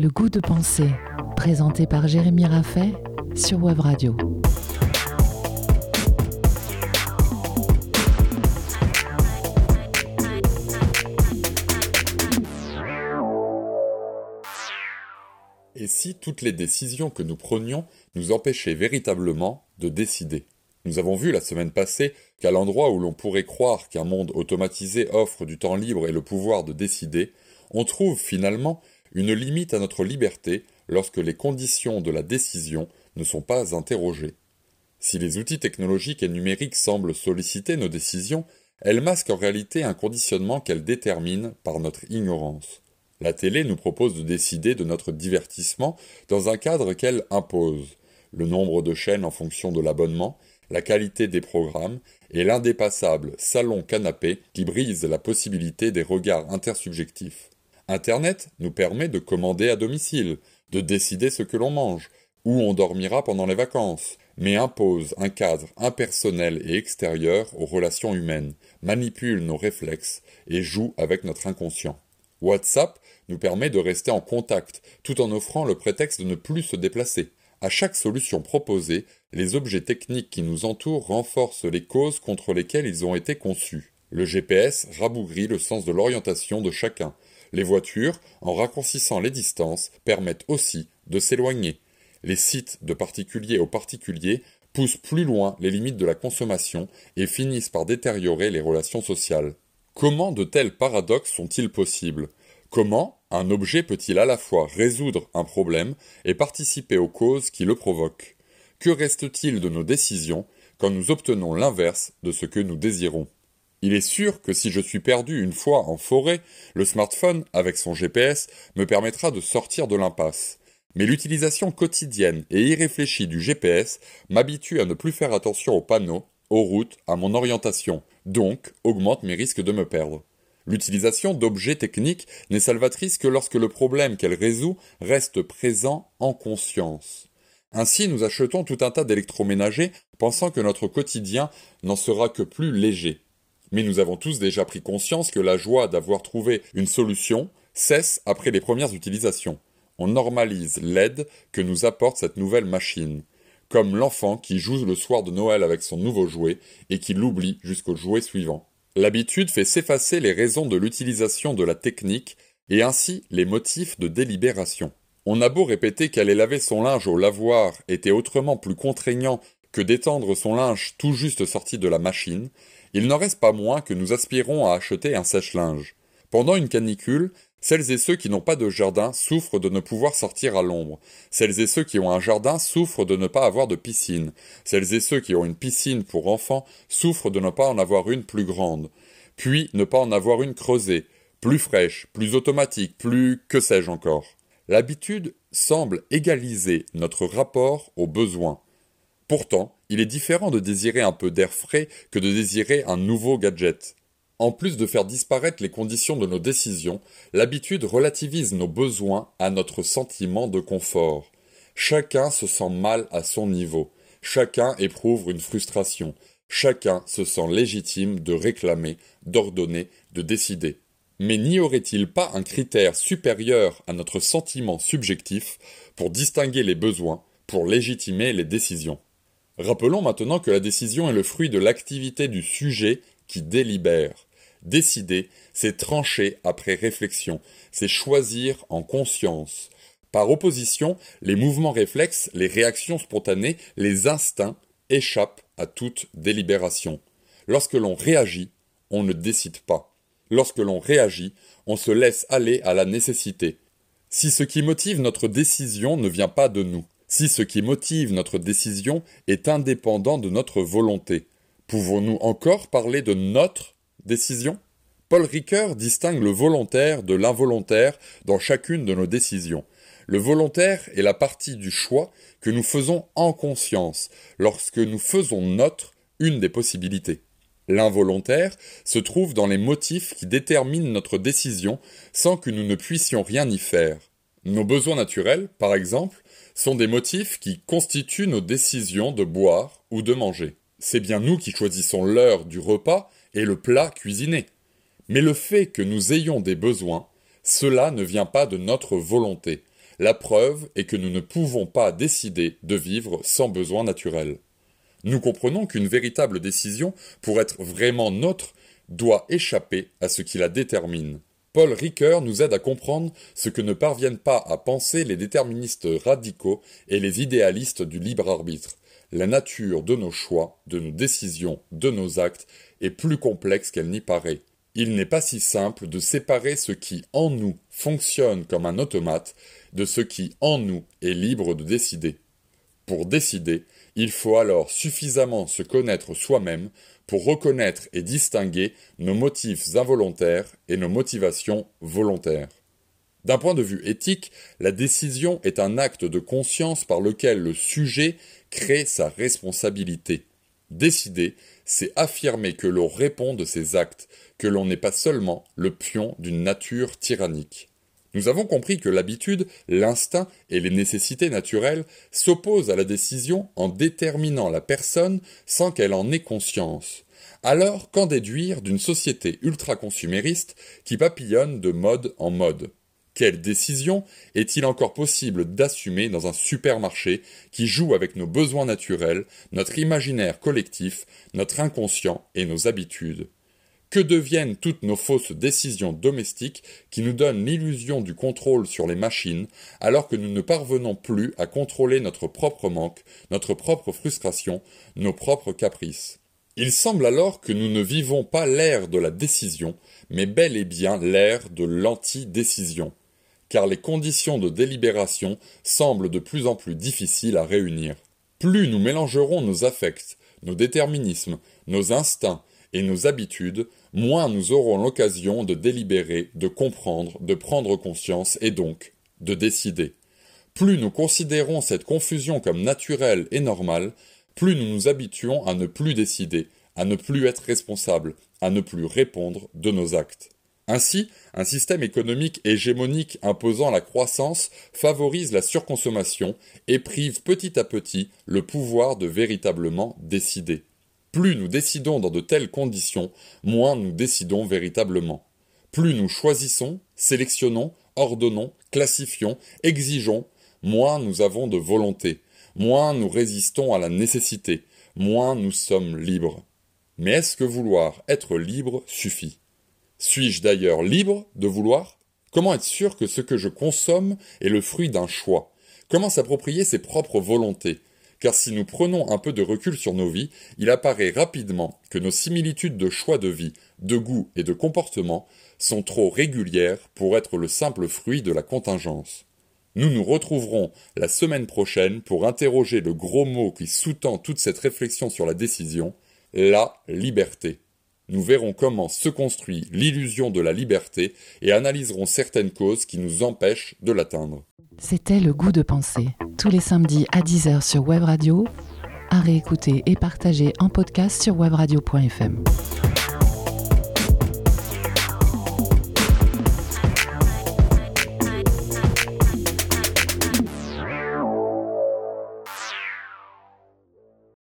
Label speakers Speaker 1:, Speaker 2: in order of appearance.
Speaker 1: Le goût de penser, présenté par Jérémy Raffet sur Web Radio.
Speaker 2: Et si toutes les décisions que nous prenions nous empêchaient véritablement de décider? Nous avons vu la semaine passée qu'à l'endroit où l'on pourrait croire qu'un monde automatisé offre du temps libre et le pouvoir de décider, on trouve finalement une limite à notre liberté lorsque les conditions de la décision ne sont pas interrogées. Si les outils technologiques et numériques semblent solliciter nos décisions, elles masquent en réalité un conditionnement qu'elles déterminent par notre ignorance. La télé nous propose de décider de notre divertissement dans un cadre qu'elle impose. Le nombre de chaînes en fonction de l'abonnement, la qualité des programmes et l'indépassable salon-canapé qui brise la possibilité des regards intersubjectifs. Internet nous permet de commander à domicile, de décider ce que l'on mange, où on dormira pendant les vacances, mais impose un cadre impersonnel et extérieur aux relations humaines, manipule nos réflexes et joue avec notre inconscient. WhatsApp nous permet de rester en contact, tout en offrant le prétexte de ne plus se déplacer. À chaque solution proposée, les objets techniques qui nous entourent renforcent les causes contre lesquelles ils ont été conçus. Le GPS rabougrit le sens de l'orientation de chacun. Les voitures, en raccourcissant les distances, permettent aussi de s'éloigner. Les sites de particulier aux particuliers poussent plus loin les limites de la consommation et finissent par détériorer les relations sociales. Comment de tels paradoxes sont-ils possibles? Comment un objet peut-il à la fois résoudre un problème et participer aux causes qui le provoquent? Que reste-t-il de nos décisions quand nous obtenons l'inverse de ce que nous désirons? Il est sûr que si je suis perdu une fois en forêt, le smartphone, avec son GPS, me permettra de sortir de l'impasse. Mais l'utilisation quotidienne et irréfléchie du GPS m'habitue à ne plus faire attention aux panneaux, aux routes, à mon orientation, donc augmente mes risques de me perdre. L'utilisation d'objets techniques n'est salvatrice que lorsque le problème qu'elle résout reste présent en conscience. Ainsi, nous achetons tout un tas d'électroménagers pensant que notre quotidien n'en sera que plus léger. Mais nous avons tous déjà pris conscience que la joie d'avoir trouvé une solution cesse après les premières utilisations. On normalise l'aide que nous apporte cette nouvelle machine, comme l'enfant qui joue le soir de Noël avec son nouveau jouet et qui l'oublie jusqu'au jouet suivant. L'habitude fait s'effacer les raisons de l'utilisation de la technique et ainsi les motifs de délibération. On a beau répéter qu'aller laver son linge au lavoir était autrement plus contraignant que d'étendre son linge tout juste sorti de la machine, il n'en reste pas moins que nous aspirons à acheter un sèche-linge. Pendant une canicule, celles et ceux qui n'ont pas de jardin souffrent de ne pouvoir sortir à l'ombre. Celles et ceux qui ont un jardin souffrent de ne pas avoir de piscine. Celles et ceux qui ont une piscine pour enfants souffrent de ne pas en avoir une plus grande. Puis ne pas en avoir une creusée, plus fraîche, plus automatique, plus que sais-je encore. L'habitude semble égaliser notre rapport aux besoins. Pourtant, il est différent de désirer un peu d'air frais que de désirer un nouveau gadget. En plus de faire disparaître les conditions de nos décisions, l'habitude relativise nos besoins à notre sentiment de confort. Chacun se sent mal à son niveau, chacun éprouve une frustration, chacun se sent légitime de réclamer, d'ordonner, de décider. Mais n'y aurait-il pas un critère supérieur à notre sentiment subjectif pour distinguer les besoins, pour légitimer les décisions? Rappelons maintenant que la décision est le fruit de l'activité du sujet qui délibère. Décider, c'est trancher après réflexion, c'est choisir en conscience. Par opposition, les mouvements réflexes, les réactions spontanées, les instincts échappent à toute délibération. Lorsque l'on réagit, on ne décide pas. Lorsque l'on réagit, on se laisse aller à la nécessité. Si ce qui motive notre décision ne vient pas de nous, si ce qui motive notre décision est indépendant de notre volonté, pouvons-nous encore parler de notre décision? Paul Ricoeur distingue le volontaire de l'involontaire dans chacune de nos décisions. Le volontaire est la partie du choix que nous faisons en conscience lorsque nous faisons notre une des possibilités. L'involontaire se trouve dans les motifs qui déterminent notre décision sans que nous ne puissions rien y faire. Nos besoins naturels, par exemple, sont des motifs qui constituent nos décisions de boire ou de manger. C'est bien nous qui choisissons l'heure du repas et le plat cuisiné. Mais le fait que nous ayons des besoins, cela ne vient pas de notre volonté. la preuve est que nous ne pouvons pas décider de vivre sans besoin naturel. Nous comprenons qu'une véritable décision, pour être vraiment nôtre, doit échapper à ce qui la détermine. Paul Ricoeur nous aide à comprendre ce que ne parviennent pas à penser les déterministes radicaux et les idéalistes du libre arbitre. La nature de nos choix, de nos décisions, de nos actes est plus complexe qu'elle n'y paraît. Il n'est pas si simple de séparer ce qui en nous fonctionne comme un automate de ce qui en nous est libre de décider. Pour décider, il faut alors suffisamment se connaître soi-même pour reconnaître et distinguer nos motifs involontaires et nos motivations volontaires. D'un point de vue éthique, la décision est un acte de conscience par lequel le sujet crée sa responsabilité. Décider, c'est affirmer que l'on répond de ses actes, que l'on n'est pas seulement le pion d'une nature tyrannique. Nous avons compris que l'habitude, l'instinct et les nécessités naturelles s'opposent à la décision en déterminant la personne sans qu'elle en ait conscience. Alors, qu'en déduire d'une société ultra-consumériste qui papillonne de mode en mode? Quelle décision est-il encore possible d'assumer dans un supermarché qui joue avec nos besoins naturels, notre imaginaire collectif, notre inconscient et nos habitudes? Que deviennent toutes nos fausses décisions domestiques qui nous donnent l'illusion du contrôle sur les machines alors que nous ne parvenons plus à contrôler notre propre manque, notre propre frustration, nos propres caprices Il semble alors que nous ne vivons pas l'ère de la décision, mais bel et bien l'ère de l'anti-décision, car les conditions de délibération semblent de plus en plus difficiles à réunir. Plus nous mélangerons nos affects, nos déterminismes, nos instincts, et nos habitudes, moins nous aurons l'occasion de délibérer, de comprendre, de prendre conscience et donc de décider. Plus nous considérons cette confusion comme naturelle et normale, plus nous nous habituons à ne plus décider, à ne plus être responsables, à ne plus répondre de nos actes. Ainsi, un système économique hégémonique imposant la croissance favorise la surconsommation et prive petit à petit le pouvoir de véritablement décider. Plus nous décidons dans de telles conditions, moins nous décidons véritablement. Plus nous choisissons, sélectionnons, ordonnons, classifions, exigeons, moins nous avons de volonté, moins nous résistons à la nécessité, moins nous sommes libres. Mais est-ce que vouloir être libre suffit? Suis-je d'ailleurs libre de vouloir? Comment être sûr que ce que je consomme est le fruit d'un choix? Comment s'approprier ses propres volontés? Car si nous prenons un peu de recul sur nos vies, il apparaît rapidement que nos similitudes de choix de vie, de goût et de comportement sont trop régulières pour être le simple fruit de la contingence. Nous nous retrouverons la semaine prochaine pour interroger le gros mot qui sous-tend toute cette réflexion sur la décision, la liberté. Nous verrons comment se construit l'illusion de la liberté et analyserons certaines causes qui nous empêchent de l'atteindre.
Speaker 1: C'était Le Goût de penser, tous les samedis à 10h sur Web Radio, à réécouter et partager en podcast sur webradio.fm.